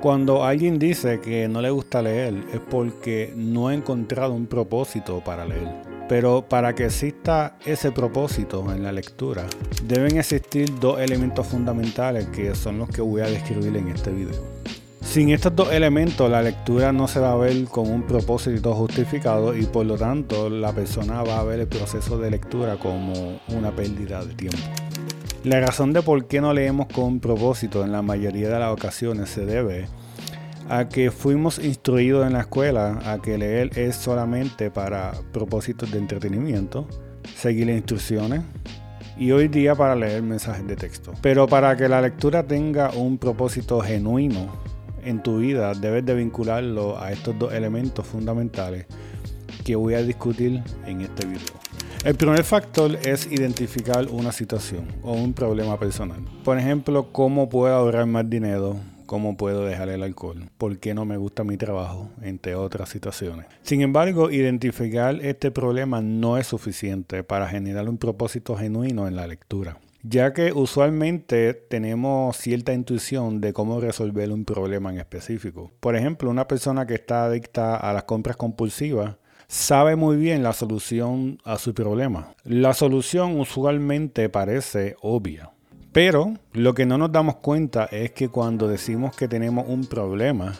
Cuando alguien dice que no le gusta leer es porque no ha encontrado un propósito para leer. Pero para que exista ese propósito en la lectura, deben existir dos elementos fundamentales que son los que voy a describir en este video. Sin estos dos elementos, la lectura no se va a ver con un propósito justificado y por lo tanto la persona va a ver el proceso de lectura como una pérdida de tiempo. La razón de por qué no leemos con propósito en la mayoría de las ocasiones se debe a que fuimos instruidos en la escuela a que leer es solamente para propósitos de entretenimiento, seguir las instrucciones y hoy día para leer mensajes de texto. Pero para que la lectura tenga un propósito genuino en tu vida, debes de vincularlo a estos dos elementos fundamentales que voy a discutir en este video. El primer factor es identificar una situación o un problema personal. Por ejemplo, cómo puedo ahorrar más dinero, cómo puedo dejar el alcohol, por qué no me gusta mi trabajo, entre otras situaciones. Sin embargo, identificar este problema no es suficiente para generar un propósito genuino en la lectura ya que usualmente tenemos cierta intuición de cómo resolver un problema en específico. Por ejemplo, una persona que está adicta a las compras compulsivas sabe muy bien la solución a su problema. La solución usualmente parece obvia. Pero lo que no nos damos cuenta es que cuando decimos que tenemos un problema,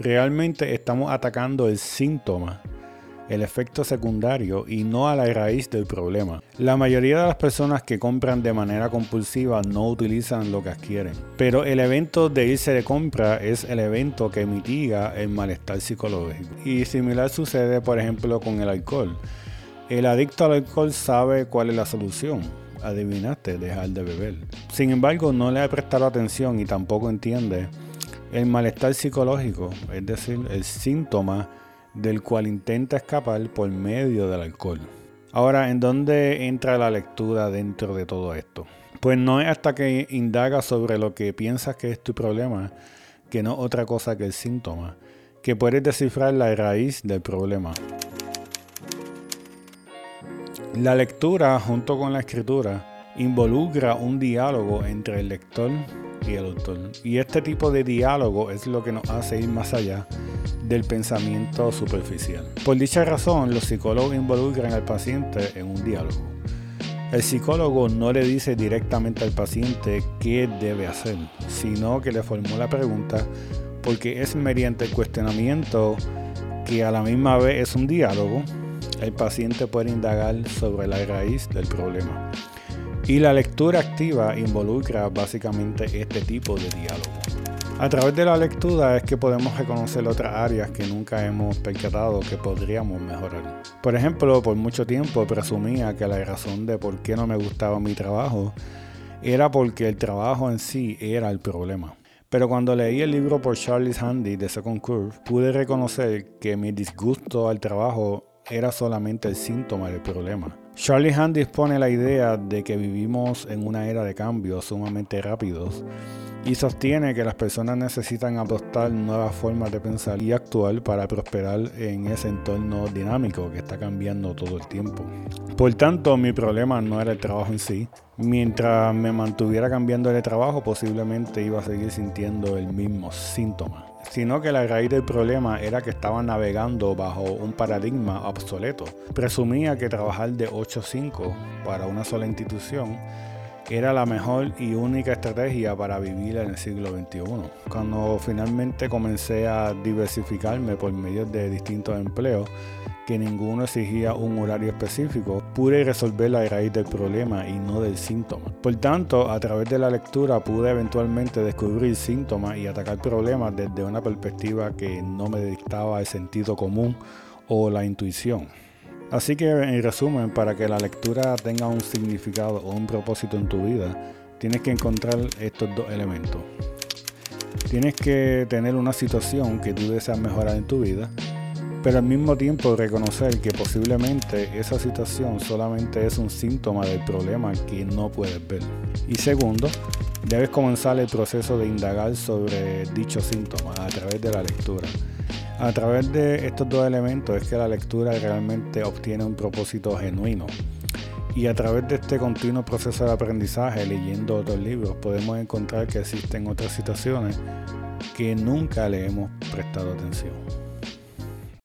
realmente estamos atacando el síntoma el efecto secundario y no a la raíz del problema. La mayoría de las personas que compran de manera compulsiva no utilizan lo que adquieren, pero el evento de irse de compra es el evento que mitiga el malestar psicológico. Y similar sucede por ejemplo con el alcohol. El adicto al alcohol sabe cuál es la solución. Adivinaste, dejar de beber. Sin embargo, no le ha prestado atención y tampoco entiende el malestar psicológico, es decir, el síntoma del cual intenta escapar por medio del alcohol. Ahora, ¿en dónde entra la lectura dentro de todo esto? Pues no es hasta que indagas sobre lo que piensas que es tu problema, que no otra cosa que el síntoma, que puedes descifrar la raíz del problema. La lectura, junto con la escritura, involucra un diálogo entre el lector y el autor. Y este tipo de diálogo es lo que nos hace ir más allá del pensamiento superficial. Por dicha razón, los psicólogos involucran al paciente en un diálogo. El psicólogo no le dice directamente al paciente qué debe hacer, sino que le formula preguntas porque es mediante el cuestionamiento que a la misma vez es un diálogo, el paciente puede indagar sobre la raíz del problema. Y la lectura activa involucra básicamente este tipo de diálogo. A través de la lectura es que podemos reconocer otras áreas que nunca hemos percatado que podríamos mejorar. Por ejemplo, por mucho tiempo presumía que la razón de por qué no me gustaba mi trabajo era porque el trabajo en sí era el problema. Pero cuando leí el libro por Charlie Handy de Second Curve, pude reconocer que mi disgusto al trabajo era solamente el síntoma del problema. Charlie Handy expone la idea de que vivimos en una era de cambios sumamente rápidos y sostiene que las personas necesitan adoptar nuevas formas de pensar y actuar para prosperar en ese entorno dinámico que está cambiando todo el tiempo. Por tanto, mi problema no era el trabajo en sí. Mientras me mantuviera cambiando de trabajo, posiblemente iba a seguir sintiendo el mismo síntoma sino que la raíz del problema era que estaba navegando bajo un paradigma obsoleto. Presumía que trabajar de 8 a 5 para una sola institución era la mejor y única estrategia para vivir en el siglo XXI. Cuando finalmente comencé a diversificarme por medio de distintos empleos, que ninguno exigía un horario específico, pude resolver la raíz del problema y no del síntoma. Por tanto, a través de la lectura pude eventualmente descubrir síntomas y atacar problemas desde una perspectiva que no me dictaba el sentido común o la intuición. Así que en resumen, para que la lectura tenga un significado o un propósito en tu vida, tienes que encontrar estos dos elementos. Tienes que tener una situación que tú deseas mejorar en tu vida, pero al mismo tiempo reconocer que posiblemente esa situación solamente es un síntoma del problema que no puedes ver. Y segundo, debes comenzar el proceso de indagar sobre dicho síntoma a través de la lectura. A través de estos dos elementos es que la lectura realmente obtiene un propósito genuino. Y a través de este continuo proceso de aprendizaje, leyendo otros libros, podemos encontrar que existen otras situaciones que nunca le hemos prestado atención.